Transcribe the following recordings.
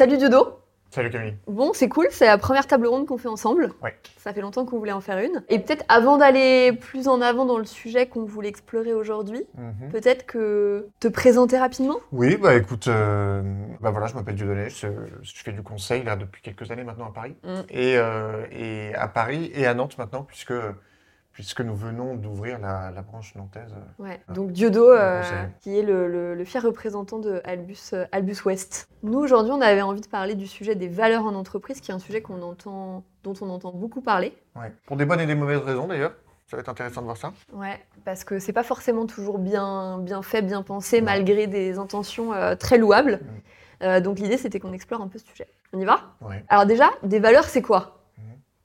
Salut Diodo Salut Camille. Bon, c'est cool, c'est la première table ronde qu'on fait ensemble. Ouais. Ça fait longtemps qu'on voulait en faire une. Et peut-être avant d'aller plus en avant dans le sujet qu'on voulait explorer aujourd'hui, Mhm. peut-être que te présenter rapidement Oui, bah écoute, euh, bah voilà, je m'appelle Dieudonné, je, je fais du conseil là depuis quelques années maintenant à Paris. Mm. Et, euh, et à Paris et à Nantes maintenant, puisque, puisque nous venons d'ouvrir la, la branche nantaise. Ouais. Ah. Donc Diodo, euh, qui est le, le- le fier représentant de Albus, euh, Albus West. Nous, aujourd'hui, on avait envie de parler du sujet des valeurs en entreprise, qui est un sujet qu'on entend, dont on entend beaucoup parler. Ouais. Pour des bonnes et des mauvaises raisons d'ailleurs. Ça va être intéressant de voir ça. Ouais, parce que c'est pas forcément toujours bien, bien fait, bien pensé, malgré des intentions euh, très louables. Mm. Euh, donc l'idée, c'était qu'on explore un peu ce sujet. On y va? Ouais. Alors déjà, des valeurs, c'est quoi?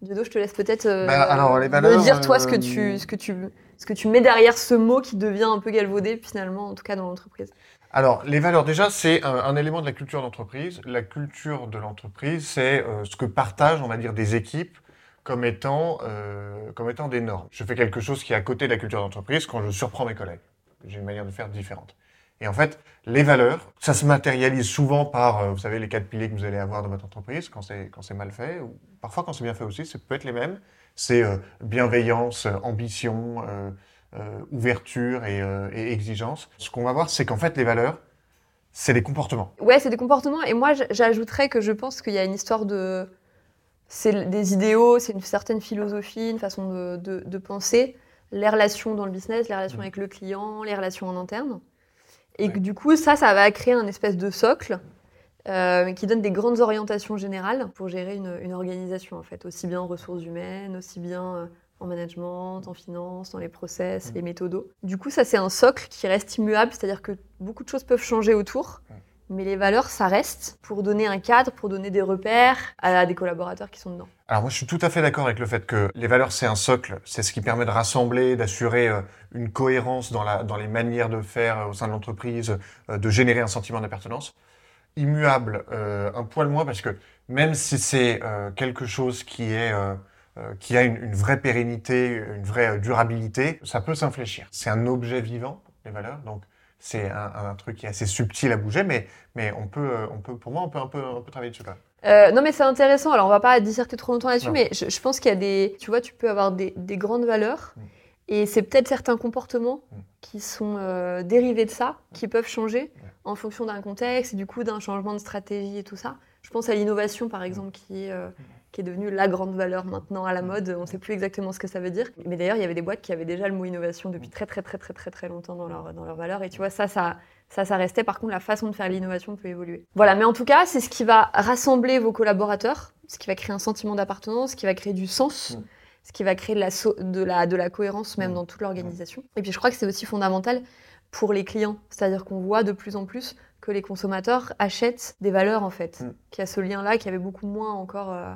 Je te laisse peut-être euh, Bah, alors, les me valeurs, dire toi ce que euh, tu, ce que tu, ce que tu mets derrière ce mot qui devient un peu galvaudé finalement, en tout cas dans l'entreprise. Alors, les valeurs, déjà, c'est un, un élément de la culture d'entreprise. La culture de l'entreprise, c'est euh, ce que partagent, on va dire, des équipes comme étant, euh, comme étant des normes. Je fais quelque chose qui est à côté de la culture d'entreprise quand je surprends mes collègues. J'ai une manière de faire différente. Et en fait, les valeurs, ça se matérialise souvent par, euh, vous savez, les quatre piliers que vous allez avoir dans votre entreprise quand c'est quand c'est mal fait, ou parfois quand c'est bien fait aussi, ça peut être les mêmes. C'est euh, bienveillance, euh, ambition, euh, euh, ouverture et, et exigence. Ce qu'on va voir, c'est qu'en fait, les valeurs, c'est des comportements. Ouais, c'est des comportements. Et moi, j'ajouterais que je pense qu'il y a une histoire de. C'est des idéaux, c'est une certaine philosophie, une façon de, de- de penser. Les relations dans le business, les relations Mm. avec le client, les relations en interne. Et que du coup, ça, ça va créer un espèce de socle euh, qui donne des grandes orientations générales pour gérer une, une organisation, en fait. Aussi bien en ressources humaines, aussi bien euh, en management, en finance, dans les process, Mm. les méthodos. Du coup, ça, c'est un socle qui reste immuable, c'est-à-dire que beaucoup de choses peuvent changer autour. Mais les valeurs, ça reste pour donner un cadre, pour donner des repères à des collaborateurs qui sont dedans. Alors moi, je suis tout à fait d'accord avec le fait que les valeurs, c'est un socle, c'est ce qui permet de rassembler, d'assurer euh, une cohérence dans, les manières de faire euh, au sein de l'entreprise, euh, de générer un sentiment d'appartenance. Immuable, euh, un poil moins, parce que même si c'est quelque chose qui, a une, une vraie pérennité, une vraie durabilité, ça peut s'infléchir. C'est un objet vivant, les valeurs, donc c'est un, un truc qui est assez subtil à bouger, mais, mais on peut, euh, on peut, pour moi, on peut un peu, un peu travailler dessus. Euh, non, mais c'est intéressant. Alors, on va pas disserter trop longtemps là-dessus, mais je, je pense qu'il y a des. Tu vois, tu peux avoir des, des grandes valeurs, Mm. et c'est peut-être certains comportements Mm. qui sont euh, dérivés de ça, qui peuvent changer en fonction d'un contexte et du coup d'un changement de stratégie et tout ça. Je pense à l'innovation, par exemple, qui est. euh, qui est devenue la grande valeur maintenant à la mode. On ne sait plus exactement ce que ça veut dire. Mais d'ailleurs, il y avait des boîtes qui avaient déjà le mot innovation depuis très très très très très très longtemps dans leur, dans leur valeur. Et tu vois, ça, ça, ça, ça restait. Par contre, la façon de faire l'innovation peut évoluer. Voilà, mais en tout cas, c'est ce qui va rassembler vos collaborateurs, ce qui va créer un sentiment d'appartenance, ce qui va créer du sens, Mm. ce qui va créer de la, so- de la, de la cohérence même Mm. dans toute l'organisation. Et puis, je crois que c'est aussi fondamental pour les clients. C'est-à-dire qu'on voit de plus en plus que les consommateurs achètent des valeurs, en fait. Mm. Qu'il y a ce lien-là, qui avait beaucoup moins encore euh,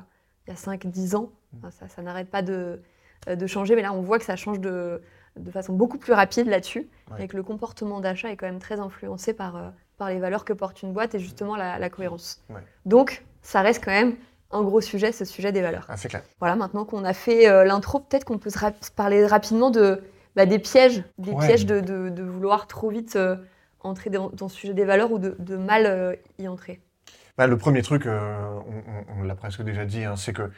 il y a 5-10 ans. Mm. Ça ça n'arrête pas de, euh, de changer, mais là, on voit que ça change de, de façon beaucoup plus rapide là-dessus, Ouais. et que le comportement d'achat est quand même très influencé par, euh, par les valeurs que porte une boîte et justement la, la cohérence. Ouais. Donc, ça reste quand même un gros sujet, ce sujet des valeurs. Ah, clair. Voilà, maintenant qu'on a fait euh, l'intro, peut-être qu'on peut se rap- parler rapidement de, bah, des pièges, des Ouais. pièges de, de- de vouloir trop vite euh, entrer dans, dans ce sujet des valeurs ou de, de mal euh, y entrer. Bah, le premier truc, euh, on, on- on l'a presque déjà dit, hein, c'est que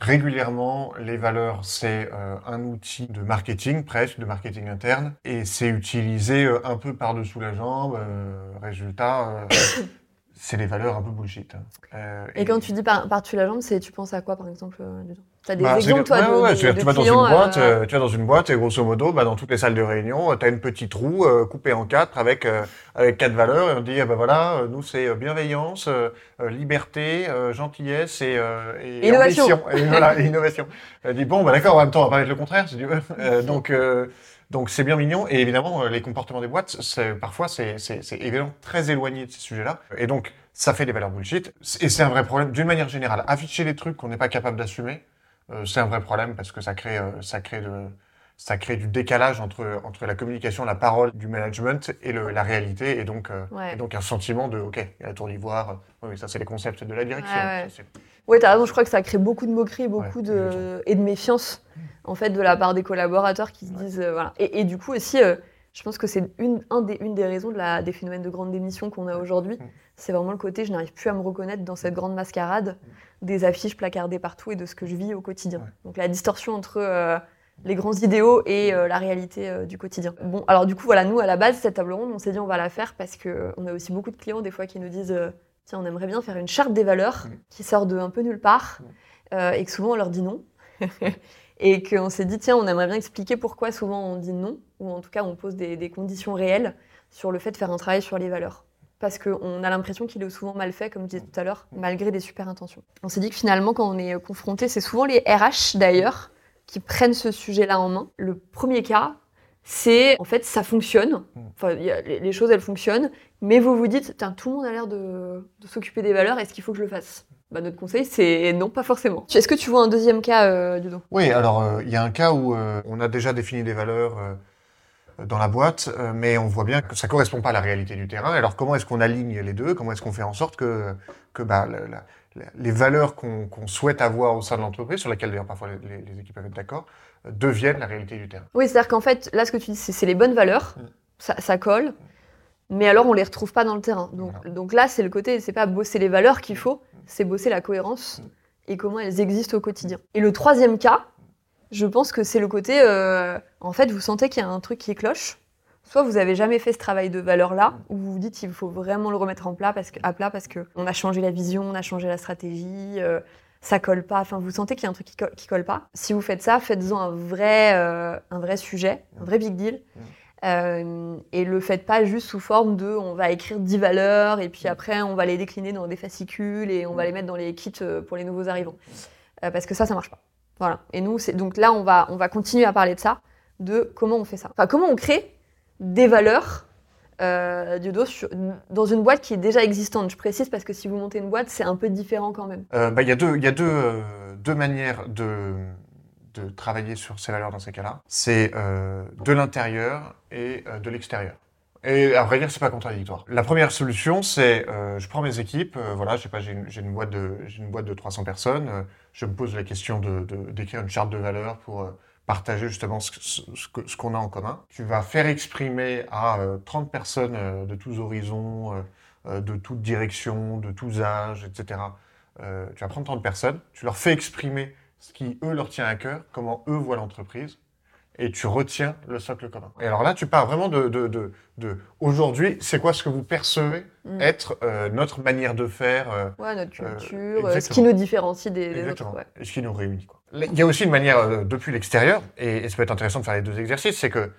régulièrement, les valeurs, c'est euh, un outil de marketing, presque, de marketing interne, et c'est utilisé euh, un peu par-dessous la jambe. résultat, c'est des valeurs un peu bullshit. hein. Et quand tu dis par- par-dessus la jambe, c'est tu penses à quoi par exemple euh, Tu as des Bah, exemples toi ouais, de, ouais, de- c'est-à-dire de tu vas dans une boîte, euh, euh, tu vas dans une boîte et grosso modo, bah, dans toutes les salles de réunion, tu as une petite roue euh, coupée en quatre avec euh, avec quatre valeurs et on dit ah bah voilà, euh, nous c'est euh, bienveillance, liberté, euh, gentillesse et, euh, et Innovation. ambition. Et voilà, et innovation. Elle dit bon bah d'accord, en même temps on va pas mettre le contraire, si tu veux. Euh, donc euh, donc c'est bien mignon et évidemment les comportements des boîtes, parfois c'est c'est c'est évidemment très éloigné de ces sujets-là et donc ça fait des valeurs bullshit et c'est un vrai problème d'une manière générale. Afficher des trucs qu'on n'est pas capable d'assumer. Euh, c'est un vrai problème parce que ça crée, euh, ça crée, de, ça crée du décalage entre, entre la communication, la parole du management et le, la réalité, et donc, euh, Ouais. et donc un sentiment de OK, il y a la tour d'ivoire. Oui, mais ça, c'est les concepts de la direction. Ouais, ouais. Ouais, t'as raison, je crois que ça crée beaucoup de moqueries, beaucoup Ouais, de... et de méfiance, en fait, de la part des collaborateurs qui se disent... euh, voilà. et, et du coup aussi, euh, Je pense que c'est une, un des, une des raisons de la, des phénomènes de grande démission qu'on a aujourd'hui. Mm. C'est vraiment le côté, je n'arrive plus à me reconnaître dans cette grande mascarade des affiches placardées partout et de ce que je vis au quotidien. Ouais. Donc la distorsion entre euh, les grands idéaux et euh, la réalité euh, du quotidien. Bon, alors du coup, voilà, nous, à la base, cette table ronde, on s'est dit on va la faire parce qu'on a aussi beaucoup de clients des fois qui nous disent tiens, on aimerait bien faire une charte des valeurs qui sort de un peu nulle part et que souvent on leur dit non. et qu'on s'est dit tiens, on aimerait bien expliquer pourquoi souvent on dit non, ou en tout cas on pose des, des conditions réelles sur le fait de faire un travail sur les valeurs. Parce qu'on a l'impression qu'il est souvent mal fait, comme je disais tout à l'heure, malgré des super intentions. On s'est dit que finalement, quand on est confronté, c'est souvent les RH d'ailleurs qui prennent ce sujet-là en main. Le premier cas, c'est en fait ça fonctionne. Enfin, y a- les, les choses elles fonctionnent, mais vous vous dites, tout le monde a l'air de, de s'occuper des valeurs, est-ce qu'il faut que je le fasse? Bah, Notre conseil, c'est non, pas forcément. Est-ce que tu vois un deuxième cas, euh, Ludo Oui, alors euh, il y a un cas où euh, on a déjà défini des valeurs euh, dans la boîte, euh, mais on voit bien que ça correspond pas à la réalité du terrain. Alors comment est-ce qu'on aligne les deux? Comment est-ce qu'on fait en sorte que, que bah, la- la- la- les valeurs qu'on souhaite avoir au sein de l'entreprise, sur lesquelles d'ailleurs parfois les, équipes peuvent être d'accord, euh, deviennent la réalité du terrain? Oui, c'est-à-dire qu'en fait, là, ce que tu dis, c'est les bonnes valeurs, Mm. ça, ça colle, mais alors on les retrouve pas dans le terrain. Donc, Voilà. donc là, c'est le côté, c'est pas bosser les valeurs qu'il faut, c'est bosser la cohérence et comment elles existent au quotidien. Et le troisième cas, je pense que c'est le côté, euh, en fait, vous sentez qu'il y a un truc qui cloche. Soit vous avez jamais fait ce travail de valeur-là, ou vous vous dites qu'il faut vraiment le remettre en plat parce que, à plat parce que on a changé la vision, on a changé la stratégie, euh, ça colle pas. Enfin, vous sentez qu'il y a un truc qui, co- qui colle pas. Si vous faites ça, faites-en un vrai, euh, un vrai sujet, un vrai big deal. Euh, et le faites pas juste sous forme de on va écrire 10 valeurs et puis après on va les décliner dans des fascicules et on va les mettre dans les kits euh, pour les nouveaux arrivants. Euh, parce que ça, ça marche pas. Et nous, donc là, on va, on va continuer à parler de ça, de comment on fait ça. Enfin, comment on crée des valeurs euh, du dos dans une boîte qui est déjà existante. Je précise parce que si vous montez une boîte, c'est un peu différent quand même. Euh, bah, Il y a, deux, y a deux, euh, deux manières de, de travailler sur ces valeurs dans ces cas-là. C'est euh, de l'intérieur et de l'extérieur. Et à vrai dire, c'est pas contradictoire. La première solution, c'est euh, je prends mes équipes, euh, voilà, je sais pas, j'ai une, une boîte de j'ai une boîte de 300 personnes, euh, je me pose la question de d'écrire une charte de valeurs pour euh, partager justement ce, ce, ce qu'on a en commun. Tu vas faire exprimer à euh, 30 personnes euh, de tous horizons, euh, euh, de toutes directions, de tous âges, etc. Euh, tu vas prendre 30 personnes, tu leur fais exprimer ce qui, eux, leur tient à cœur, comment eux voient l'entreprise, et tu retiens le socle commun. Et alors là, tu pars vraiment de, de, de, de aujourd'hui, c'est quoi ce que vous percevez Mm. être euh, notre manière de faire, euh, Ouais, notre Euh, culture, euh, ce qui nous différencie des, des autres. Exactement. ouais. Et ce qui nous réunit. Quoi. Il y a aussi une manière depuis l'extérieur, et, et ça peut être intéressant de faire les deux exercices, c'est que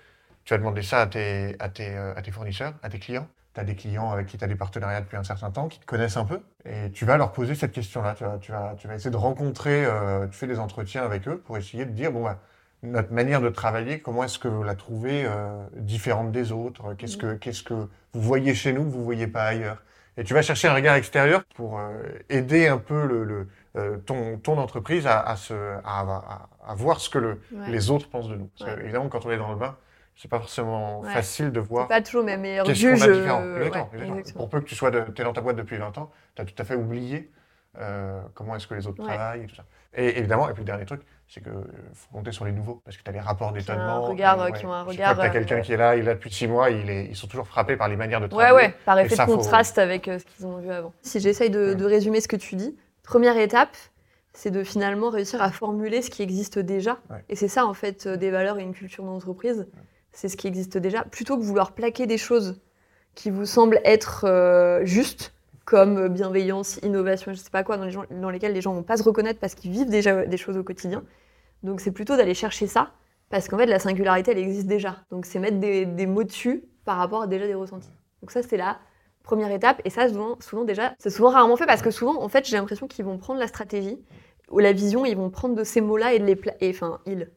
tu vas demander ça à tes, à tes, à tes fournisseurs, à tes clients. Tu as des clients avec qui tu as des partenariats depuis un certain temps, qui te connaissent un peu, et tu vas leur poser cette question-là. Tu vas, tu, vas, tu vas essayer de rencontrer, tu fais des entretiens avec eux pour essayer de dire, bon, bah, notre manière de travailler, comment est-ce que vous la trouvez euh, différente des autres? Qu'est-ce que qu'est-ce que vous voyez chez nous que vous voyez pas ailleurs? Et tu vas chercher un regard extérieur pour euh, aider un peu le, le, euh, ton, ton entreprise à, à, se, à, à- à voir ce que le, Ouais. les autres pensent de nous. Parce que, Ouais. évidemment, quand on est dans le bain, c'est pas forcément Ouais. facile de voir pas toujours mes meilleurs qu'est-ce qu'on juges. Pour peu que tu sois de, t'es dans ta boîte depuis 20 ans, tu as tout à fait oublié comment est-ce que les autres travaillent et tout ça. Et évidemment, et puis le dernier truc, c'est que euh, faut compter sur les nouveaux, parce que tu as les rapports Qui ont un d'étonnement. regard, euh, qui ont un regard, tu as quelqu'un euh, qui est là, il est là depuis 6 mois, il est, ils sont toujours frappés par les manières de Ouais, travailler. ouais, par Et effet ça, de faut- contraste avec euh, ce qu'ils ont vu avant. Si j'essaye de, Ouais. de résumer ce que tu dis, première étape, c'est de finalement réussir à formuler ce qui existe déjà. Ouais. Et c'est ça, en fait, euh, des valeurs et une culture d'entreprise. C'est ce qui existe déjà. Plutôt que vouloir plaquer des choses qui vous semblent être euh, justes, comme euh, bienveillance, innovation, je sais pas quoi, dans, les gens, dans lesquelles les gens vont pas se reconnaître parce qu'ils vivent déjà des choses au quotidien. Donc c'est plutôt d'aller chercher ça, parce qu'en fait, la singularité, elle existe déjà. Donc c'est mettre des, des mots dessus par rapport à déjà des ressentis. Donc ça, c'est la première étape. Et ça, souvent, souvent déjà, c'est souvent rarement fait parce que souvent, en fait, j'ai l'impression qu'ils vont prendre la stratégie ou la vision, ils vont prendre de ces mots-là et de les pla- et, enfin, ils,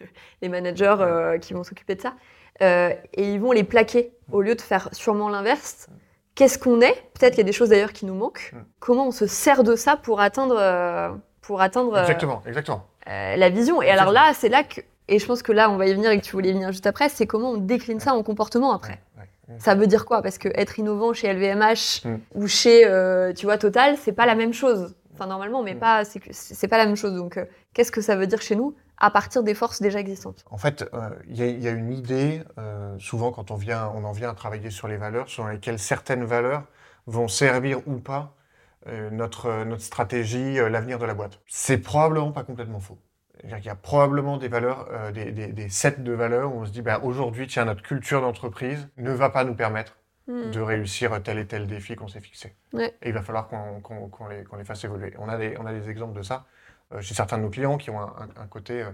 les managers euh, qui vont s'occuper de ça, euh, et ils vont les plaquer au lieu de faire sûrement l'inverse. Qu'est-ce qu'on est? Peut-être qu'il y a des choses d'ailleurs qui nous manquent. Mm. Comment on se sert de ça pour atteindre, euh, pour atteindre euh, Exactement, exactement. euh, la vision? Et alors là, c'est là que, et je pense que là, on va y venir et que tu voulais y venir juste après, c'est comment on décline ça en comportement après. Ouais. Ça veut dire quoi? Parce que être innovant chez LVMH Mm. ou chez, euh, tu vois, Total, c'est pas la même chose. Enfin, normalement, mais Mm. pas, c'est pas la même chose. Donc, euh, qu'est-ce que ça veut dire chez nous? À partir des forces déjà existantes. En fait, euh, il y, a- il y a une idée, euh, souvent quand on, vient, on en vient à travailler sur les valeurs, sur lesquelles certaines valeurs vont servir ou pas euh, notre, notre stratégie, l'avenir de la boîte. C'est probablement pas complètement faux. Qu'il y a probablement des valeurs, des, des- des sets de valeurs où on se dit, bah, aujourd'hui, tiens, notre culture d'entreprise ne va pas nous permettre Hmm. de réussir tel et tel défi qu'on s'est fixé. Ouais. Et il va falloir qu'on qu'on les, qu'on les fasse évoluer. On a des, on a des exemples de ça chez certains de nos clients qui ont un, un- un côté euh,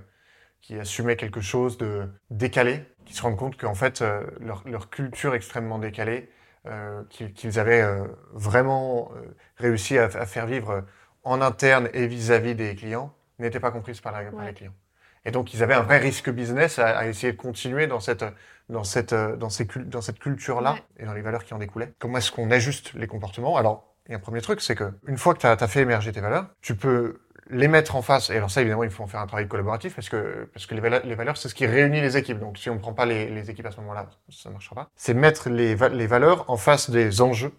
qui assumaient quelque chose de décalé, qui se rendent compte qu'en fait, euh, leur, leur culture extrêmement décalée, euh, qu'ils avaient euh, vraiment euh, réussi à, à faire vivre euh, en interne et vis-à-vis des clients, n'était pas comprise par, la- par Ouais. les clients. Et donc, ils avaient un vrai risque business à, à essayer de continuer dans cette, dans cette, euh, dans ces cul- dans cette culture-là Ouais. et dans les valeurs qui en découlaient. Comment est-ce qu'on ajuste les comportements? Alors, il y a un premier truc, c'est que une fois que tu as, fait émerger tes valeurs, tu peux les mettre en face. Et alors ça, évidemment, il faut en faire un travail collaboratif parce que, parce que les valeurs, les valeurs c'est ce qui réunit les équipes. Donc, si on ne prend pas les, les équipes à ce moment-là, ça ne marchera pas. C'est mettre les, va- les valeurs en face des enjeux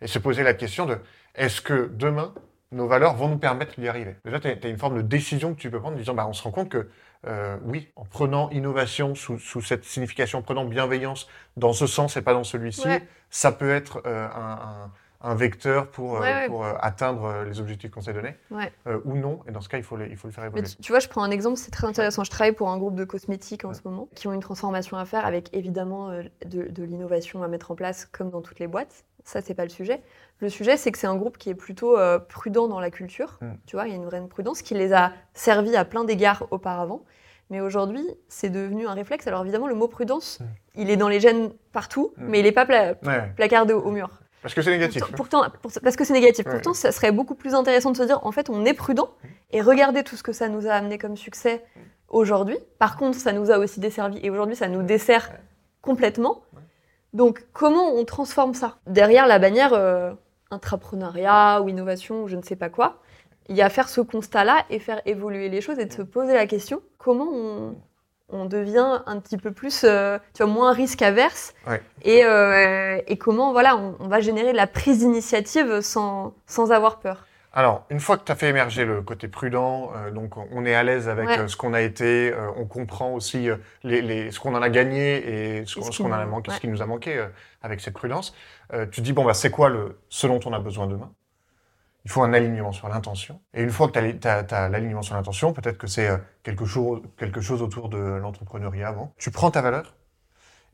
et se poser la question de est-ce que demain, nos valeurs vont nous permettre d'y arriver? Déjà, tu as, une forme de décision que tu peux prendre en disant, bah, on se rend compte que euh, oui, en prenant innovation sous, sous cette signification, en prenant bienveillance dans ce sens et pas dans celui-ci, Ouais. ça peut être euh, un, un- un vecteur pour, euh, Ouais, ouais. pour euh, atteindre euh, les objectifs qu'on s'est donnés, Ouais. euh, ou non. Et dans ce cas, il faut, le- il faut le faire évoluer. tu, tu vois, je prends un exemple, c'est très intéressant. Je travaille pour un groupe de cosmétiques en ce moment qui ont une transformation à faire avec évidemment de, de l'innovation à mettre en place comme dans toutes les boîtes. Ça, c'est pas le sujet. Le sujet, c'est que c'est un groupe qui est plutôt prudent dans la culture. Mm. Tu vois, il y a une vraie prudence qui les a servis à plein d'égards auparavant. Mais aujourd'hui, c'est devenu un réflexe. Alors évidemment, le mot prudence, Mm. il est dans les gènes partout, Mm. mais il n'est pas pla- placardé au, au mur. Parce que c'est négatif. Pourtant, pourtant- pour- parce que c'est négatif. Ouais. Pourtant, ça serait beaucoup plus intéressant de se dire, en fait, on est prudent et regardez tout ce que ça nous a amené comme succès aujourd'hui. Par contre, ça nous a aussi desservi et aujourd'hui, ça nous dessert complètement. Donc, comment on transforme ça? Derrière la bannière euh, intrapreneuriat ou innovation ou je ne sais pas quoi, il y a faire ce constat-là et faire évoluer les choses et de se poser la question comment on, on devient un petit peu plus, euh, tu vois, moins risque averse Ouais. et, euh, et comment voilà, on, on va générer de la prise d'initiative sans, sans avoir peur. Alors, une fois que tu as fait émerger le côté prudent, euh, donc on est à l'aise avec Ouais. ce qu'on a été, on comprend aussi les, les- ce qu'on en a gagné et ce, qu'on- ce a nous- manqué, ouais. ce qui nous a manqué avec cette prudence. Tu dis, bon, bah, c'est quoi le, ce dont on a besoin demain? Il faut un alignement sur l'intention. Et une fois que tu as, l'alignement sur l'intention, peut-être que c'est euh, quelque, chose, quelque chose autour de l'entrepreneuriat avant, tu prends ta valeur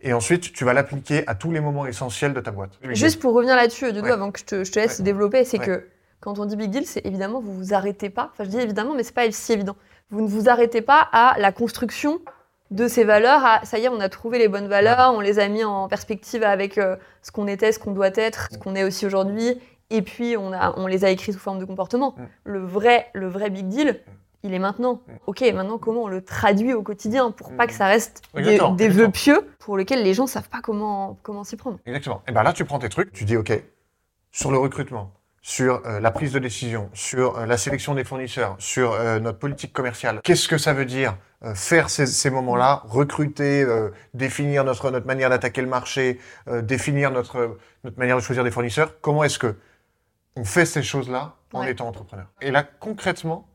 et ensuite tu vas l'appliquer à tous les moments essentiels de ta boîte. Juste pour revenir là-dessus, Doudou, Ouais. avant que je te, je te laisse Ouais. développer, c'est Ouais. que quand on dit big deal, c'est évidemment vous vous arrêtez pas. Enfin, je dis évidemment, mais c'est pas si évident. Vous ne vous arrêtez pas à la construction de ces valeurs. À ça y est, on a trouvé les bonnes valeurs, on les a mis en perspective avec euh, ce qu'on était, ce qu'on doit être, ce qu'on est aussi aujourd'hui, et puis on a, on les a écrits sous forme de comportement. Le vrai, le vrai big deal. Il est maintenant. Ok, maintenant comment on le traduit au quotidien pour pas que ça reste des, Exactement, des exactement. vœux pieux pour lesquels les gens savent pas comment, comment s'y prendre. Exactement. Et ben là, tu prends tes trucs, tu dis, OK, sur le recrutement, sur euh, la prise de décision, sur euh, la sélection des fournisseurs, sur euh, notre politique commerciale, qu'est-ce que ça veut dire faire ces, ces moments-là, recruter, euh, définir notre, notre manière d'attaquer le marché, euh, définir notre, notre manière de choisir des fournisseurs? Comment est-ce que on fait ces choses-là en Ouais. étant entrepreneur Et là, concrètement,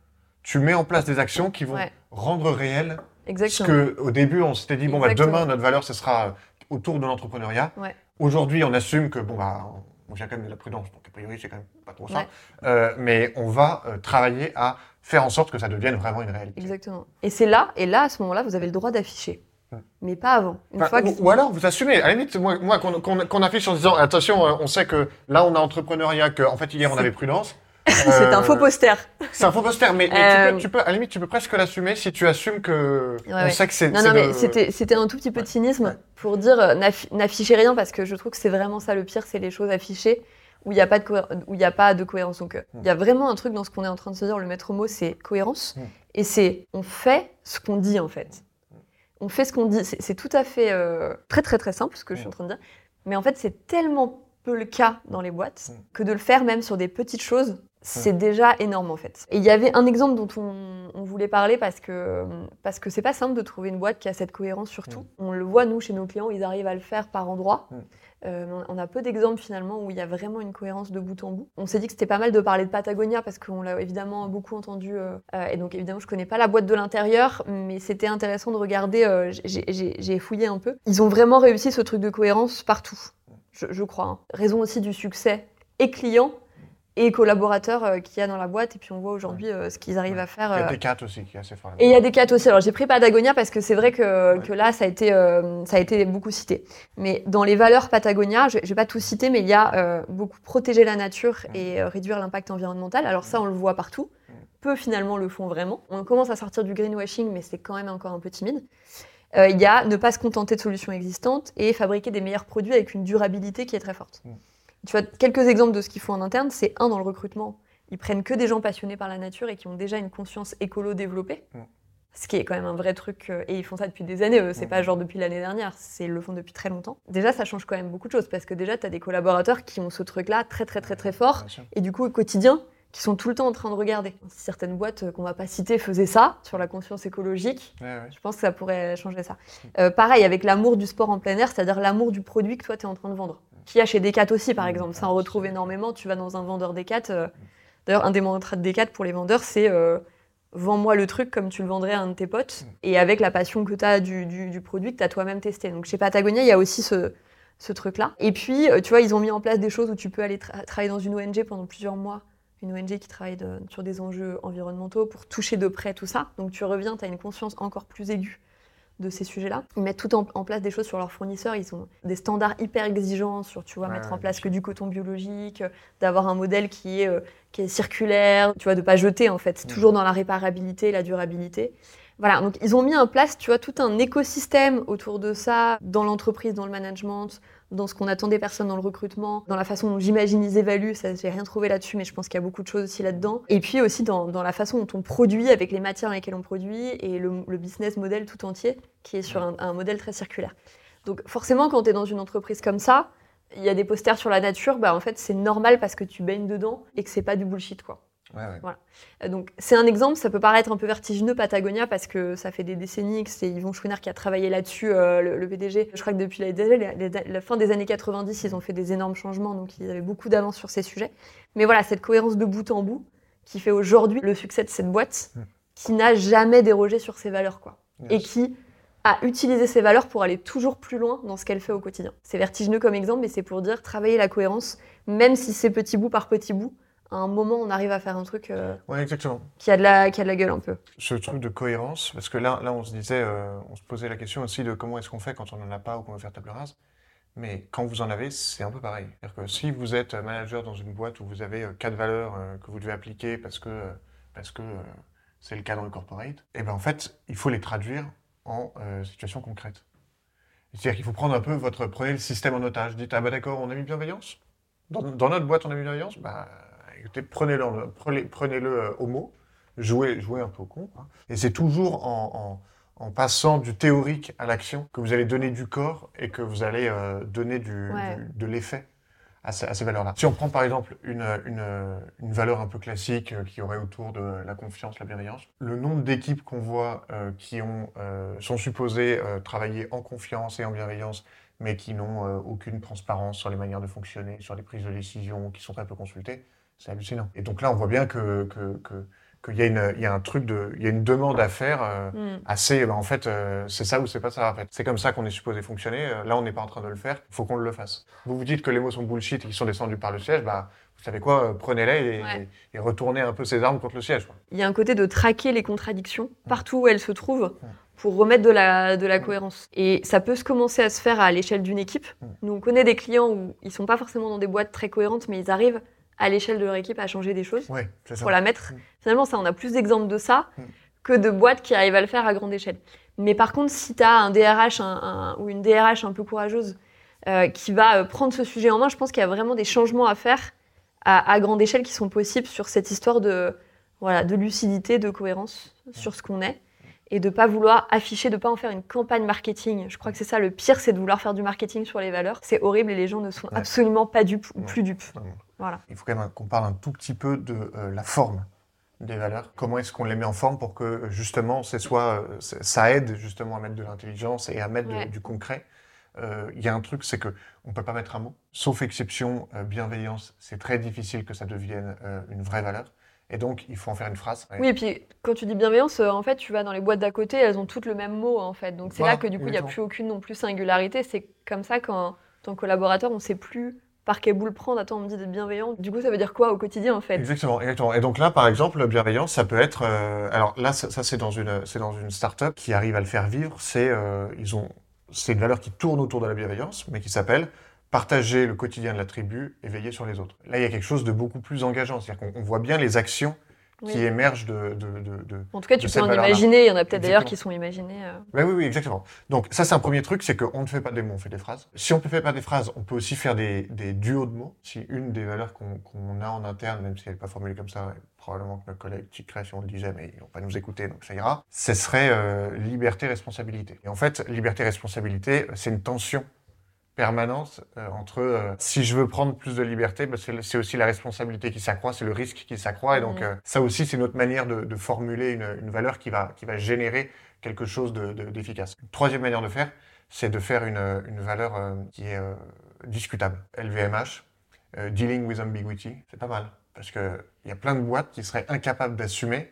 tu mets en place des actions qui vont Ouais. rendre réel ce Exactement. que au début on s'était dit bon bah demain notre valeur ce sera autour de l'entrepreneuriat. Ouais. Aujourd'hui on assume que bon bah on vient quand même de la prudence donc a priori c'est quand même pas trop ça. Euh, mais on va euh, travailler à faire en sorte que ça devienne vraiment une réalité. Exactement. Et c'est là, et là, à ce moment-là, vous avez le droit d'afficher. Hmm. Mais pas avant. Une Enfin, fois que... ou, alors vous assumez. À la limite moi, moi qu'on affiche en disant attention euh, on sait que là on a entrepreneuriat que en fait hier on avait prudence. c'est un faux Euh, poster. C'est un faux poster mais, mais Euh, tu, peux, tu peux à la limite tu peux presque l'assumer si tu assumes que Ouais, on ouais. sait que c'est Non, non, mais de- c'était c'était un tout petit peu de cynisme Ouais. pour dire euh, n'affi- n'affichez rien parce que je trouve que c'est vraiment ça le pire, c'est les choses affichées où il n'y a, pas de où y a pas de cohérence. Donc euh, il y a vraiment un truc dans ce qu'on est en train de se dire, le maître mot, c'est cohérence. Mm. Et c'est on fait ce qu'on dit en fait. On fait ce qu'on dit. C'est tout à fait euh, très très très simple ce que je suis en train de dire. Mais en fait, c'est tellement peu le cas dans les boîtes que de le faire même sur des petites choses, c'est déjà énorme en fait. Et il y avait un exemple dont on, on voulait parler parce que parce que c'est pas simple de trouver une boîte qui a cette cohérence sur tout. On le voit nous chez nos clients, ils arrivent à le faire par endroits. Euh, on a peu d'exemples finalement où il y a vraiment une cohérence de bout en bout. On s'est dit que c'était pas mal de parler de Patagonia parce qu'on l'a évidemment beaucoup entendu. Euh, euh, et donc évidemment, je connais pas la boîte de l'intérieur, mais c'était intéressant de regarder. J'ai fouillé un peu. Ils ont vraiment réussi ce truc de cohérence partout, je, crois. Hein. Raison aussi du succès et client et collaborateurs euh, qu'il y a dans la boîte. Et puis on voit aujourd'hui euh, ce qu'ils arrivent à faire. Il y a euh. des cas aussi qui est assez fort. Et il y a des cas aussi. Alors j'ai pris Patagonia parce que c'est vrai que, que, là, ça a, été, ça a été beaucoup cité. Mais dans les valeurs Patagonia, je ne vais pas tout citer, mais il y a beaucoup protéger la nature et réduire l'impact environnemental. Alors ça, on le voit partout. Peu finalement le font vraiment. On commence à sortir du greenwashing, mais c'est quand même encore un peu timide. il y a ne pas se contenter de solutions existantes et fabriquer des meilleurs produits avec une durabilité qui est très forte. Tu vois, quelques exemples de ce qu'ils font en interne, c'est un dans le recrutement. Ils prennent que des gens passionnés par la nature et qui ont déjà une conscience écolo développée. Ce qui est quand même un vrai truc. Euh, et ils font ça depuis des années. C'est pas genre depuis l'année dernière. C'est le font depuis très longtemps. Déjà, ça change quand même beaucoup de choses parce que déjà, tu as des collaborateurs qui ont ce truc-là très, très, très, très fort. Et du coup, au quotidien, qui sont tout le temps en train de regarder. Si certaines boîtes euh, qu'on va pas citer faisaient ça sur la conscience écologique, je pense que ça pourrait changer ça. Mm. Euh, pareil avec l'amour du sport en plein air, c'est-à-dire l'amour du produit que toi tu es en train de vendre qu'il y a chez Decat aussi, par mmh. exemple. Ça, on retrouve énormément. Tu vas dans un vendeur Decat. Euh, d'ailleurs, un des mantras de Decat pour les vendeurs, c'est euh, vends-moi le truc comme tu le vendrais à un de tes potes mmh. et avec la passion que tu as du, produit que tu as toi-même testé. Donc, chez Patagonia, il y a aussi ce, truc-là. Et puis, euh, tu vois, ils ont mis en place des choses où tu peux aller travailler dans une ONG pendant plusieurs mois. Une ONG qui travaille sur des enjeux environnementaux pour toucher de près tout ça. Donc, tu reviens, tu as une conscience encore plus aiguë de ces sujets-là. Ils mettent tout en, place des choses sur leurs fournisseurs. Ils ont des standards hyper exigeants sur, tu vois, mettre en place que du coton biologique, d'avoir un modèle qui est, euh, qui est circulaire, tu vois, de pas jeter en fait, toujours dans la réparabilité, la durabilité. Voilà, donc ils ont mis en place, tu vois, tout un écosystème autour de ça, dans l'entreprise, dans le management, dans ce qu'on attend des personnes dans le recrutement, dans la façon dont j'imagine ils évaluent, ça j'ai rien trouvé là-dessus, mais je pense qu'il y a beaucoup de choses aussi là-dedans. Et puis aussi dans, la façon dont on produit, avec les matières dans lesquelles on produit, et le, business model tout entier, qui est sur un, modèle très circulaire. Donc forcément, quand tu es dans une entreprise comme ça, il y a des posters sur la nature, bah en fait c'est normal parce que tu baignes dedans et que c'est pas du bullshit quoi. Voilà. Euh, donc c'est un exemple, ça peut paraître un peu vertigineux Patagonia parce que ça fait des décennies que c'est Yvon Chouinard qui a travaillé là-dessus, euh, le, PDG. Je crois que depuis la, fin des années 90, ils ont fait des énormes changements, donc ils avaient beaucoup d'avance sur ces sujets. Mais voilà, cette cohérence de bout en bout qui fait aujourd'hui le succès de cette boîte, hmm. qui n'a jamais dérogé sur ses valeurs, quoi. Et qui a utilisé ses valeurs pour aller toujours plus loin dans ce qu'elle fait au quotidien. C'est vertigineux comme exemple, mais c'est pour dire travailler la cohérence, même si c'est petit bout par petit bout, à un moment, on arrive à faire un truc euh, exactement. Qui, a de la, qui a de la gueule un peu. Ce truc de cohérence, parce que là, là on se disait, euh, on se posait la question aussi de comment est-ce qu'on fait quand on n'en a pas ou qu'on veut faire table rase. Mais quand vous en avez, c'est un peu pareil. C'est-à-dire que si vous êtes manager dans une boîte où vous avez euh, quatre valeurs que vous devez appliquer parce que parce que c'est le cadre corporate, et eh ben en fait, il faut les traduire en situation concrète. C'est-à-dire qu'il faut prendre un peu votre prenez le système en otage. Dites ah bah d'accord, on a mis bienveillance? Dans, dans notre boîte, on a mis bienveillance? Bah prenez-le prenez, prenez euh, au mot, jouez, jouez un peu au con. Hein. Et c'est toujours en, passant du théorique à l'action que vous allez donner du corps et que vous allez euh, donner du, de l'effet à, ces, valeurs-là. Si on prend par exemple une, une, valeur un peu classique euh, qui aurait autour de la confiance, la bienveillance, le nombre d'équipes qu'on voit qui ont, sont supposées travailler en confiance et en bienveillance, mais qui n'ont aucune transparence sur les manières de fonctionner, sur les prises de décision, qui sont très peu consultées, c'est hallucinant. Et donc là, on voit bien que, qu'il y, a une, il y a un truc de, il y a une demande à faire euh, mm. assez. Bah, en fait, euh, c'est ça ou c'est pas ça. En fait, c'est comme ça qu'on est supposé fonctionner. Euh, là, on n'est pas en train de le faire. Il faut qu'on le fasse. Vous vous dites que les mots sont bullshit et qu'ils sont descendus par le siège. Bah, vous savez quoi Prenez-les et, retournez un peu ces armes contre le siège. Il y a un côté de traquer les contradictions mm. partout où elles se trouvent. Mm. pour remettre de la, de la cohérence. Et ça peut se commencer à se faire à l'échelle d'une équipe. Nous, on connaît des clients où ils sont pas forcément dans des boîtes très cohérentes, mais ils arrivent à l'échelle de leur équipe à changer des choses pour la mettre. Mm. Finalement, ça, on a plus d'exemples de ça mm. que de boîtes qui arrivent à le faire à grande échelle. Mais par contre, si tu as un DRH ou une DRH un peu courageuse euh, qui va euh, prendre ce sujet en main, je pense qu'il y a vraiment des changements à faire à, grande échelle qui sont possibles sur cette histoire de, voilà, de lucidité, de cohérence sur ce qu'on est et de pas vouloir afficher, de pas en faire une campagne marketing. Je crois que c'est ça le pire, c'est de vouloir faire du marketing sur les valeurs. C'est horrible et les gens ne sont absolument pas dupes ou plus dupes. Il faut quand même qu'on parle un tout petit peu de euh, la forme des valeurs. Comment est-ce qu'on les met en forme pour que justement soit, euh, ça aide justement à mettre de l'intelligence et à mettre du concret? Euh, il y a un truc, c'est que on peut pas mettre un mot. Sauf exception, bienveillance, c'est très difficile que ça devienne une vraie valeur. Et donc, il faut en faire une phrase. Oui, et puis quand tu dis bienveillance, euh, en fait, tu vas dans les boîtes d'à côté, elles ont toutes le même mot, en fait. Donc c'est Voilà, là que du coup, il n'y a plus aucune non plus singularité. C'est comme ça qu'en tant que collaborateur, on ne sait plus par quel bout le prendre. Attends, on me dit d'être bienveillant. Du coup, ça veut dire quoi au quotidien, en fait? Exactement, exactement. Et donc là, par exemple, bienveillance, ça peut être. euh, alors là, ça, ça, c'est dans une, c'est dans une start-up qui arrive à le faire vivre. C'est, euh, ils ont, c'est une valeur qui tourne autour de la bienveillance, mais qui s'appelle partager le quotidien de la tribu et veiller sur les autres. Là, il y a quelque chose de beaucoup plus engageant. C'est-à-dire qu'on on voit bien les actions Oui. qui émergent de, de, de, de- En tout cas, tu peux en imaginer. Il y en a peut-être d'ailleurs qui sont imaginés. euh. Ouais, oui, oui, exactement. Donc ça, c'est un premier truc, c'est qu'on ne fait pas des mots, on fait des phrases. Si on ne fait pas des phrases, on peut aussi faire des, des duos de mots. Si une des valeurs qu'on qu'on a en interne, même si elle n'est pas formulée comme ça, probablement que nos collègues Ticret, si on le disait, mais ils vont pas nous écouter, donc ça ira, ce serait euh, liberté-responsabilité. Et en fait, liberté-responsabilité, c'est une tension permanente euh, entre euh, si je veux prendre plus de liberté, bah, c'est aussi la responsabilité qui s'accroît, c'est le risque qui s'accroît. Et donc, Mhm. euh, ça aussi, c'est notre manière de, de formuler une, une valeur qui va, qui va générer quelque chose de- de- d'efficace. Troisième manière de faire, c'est de faire une, une valeur qui est discutable. LVMH, Dealing with Ambiguity, c'est pas mal. Parce qu'il y a plein de boîtes qui seraient incapables d'assumer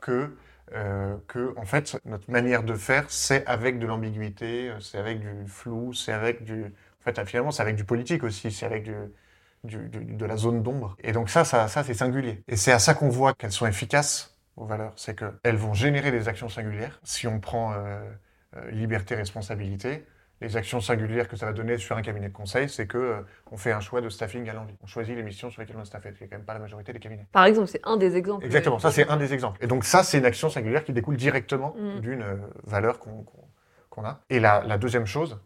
que, euh, que, en fait, notre manière de faire, c'est avec de l'ambiguïté, euh, c'est avec du flou, c'est avec du... En fait, finalement, c'est avec du politique aussi, c'est avec du, de la zone d'ombre. Et donc ça, ça, ça c'est singulier. Et c'est à ça qu'on voit qu'elles sont efficaces, vos valeurs. C'est qu'elles vont générer des actions singulières. Si on prend euh, euh, liberté, responsabilité, les actions singulières que ça va donner sur un cabinet de conseil, c'est que euh, on fait un choix de staffing à l'envie. On choisit les missions sur lesquelles on est staffé, ce qui n'est quand même pas la majorité des cabinets. Par exemple, c'est un des exemples. Exactement, ça c'est un des exemples. Et donc ça, c'est une action singulière qui découle directement Mm. d'une euh, valeur qu'on a. Et la, la deuxième chose,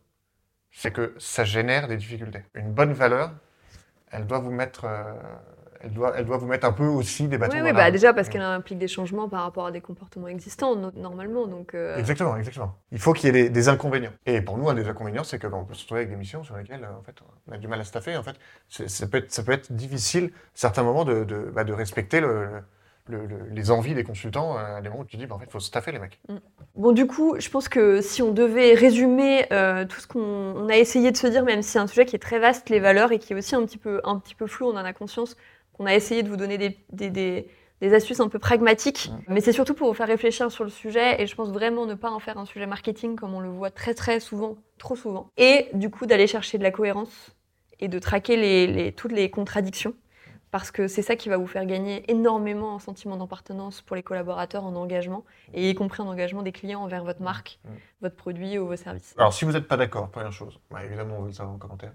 c'est que ça génère des difficultés. Une bonne valeur, elle doit vous mettre, euh, elle doit, elle doit vous mettre un peu aussi des bâtons Oui, dans oui, la bah déjà parce qu'elle implique des changements par rapport à des comportements existants no- normalement. Donc, euh, Exactement, exactement. Il faut qu'il y ait des, des inconvénients. Et pour nous, un des inconvénients, c'est qu'on peut se retrouver avec des missions sur lesquelles, euh, en fait, on a du mal à staffer. En fait, ça peut être, ça peut être difficile, à certains moments, de, de, bah, de respecter le, le- le- les envies des consultants euh, à des moments où tu dis, bah, en fait, il faut staffer les mecs. Bon, du coup, je pense que si on devait résumer euh, tout ce qu'on on a essayé de se dire, même si c'est un sujet qui est très vaste, les valeurs, et qui est aussi un petit peu, un petit peu flou, on en a conscience, qu'on a essayé de vous donner des, des, des- des astuces un peu pragmatiques. Mais c'est surtout pour vous faire réfléchir sur le sujet, et je pense vraiment ne pas en faire un sujet marketing comme on le voit très très souvent, trop souvent. Et du coup, d'aller chercher de la cohérence et de traquer les, les- toutes les contradictions. Parce que c'est ça qui va vous faire gagner énormément en sentiment d'appartenance pour les collaborateurs, en engagement, et y compris en engagement des clients envers votre marque, votre produit ou vos services. Alors, si vous n'êtes pas d'accord, première chose, bah, évidemment, on veut le savoir en commentaire.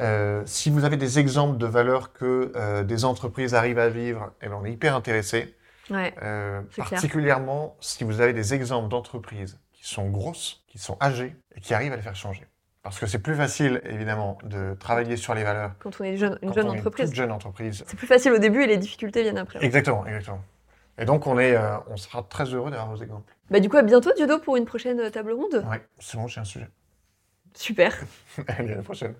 Euh, si vous avez des exemples de valeurs que euh, des entreprises arrivent à vivre, eh ben, on est hyper intéressé. Ouais. Euh, clair. particulièrement si vous avez des exemples d'entreprises qui sont grosses, qui sont âgées et qui arrivent à les faire changer. Parce que c'est plus facile, évidemment, de travailler sur les valeurs Quand on est jeune, une quand jeune on est une entreprise. toute jeune entreprise. C'est plus facile au début et les difficultés viennent après. Exactement, exactement. Et donc, on, est, euh, on sera très heureux d'avoir vos exemples. Bah, du coup, à bientôt, Diodo, pour une prochaine table ronde. Ouais, c'est bon, j'ai un sujet. Super. Allez, à la prochaine.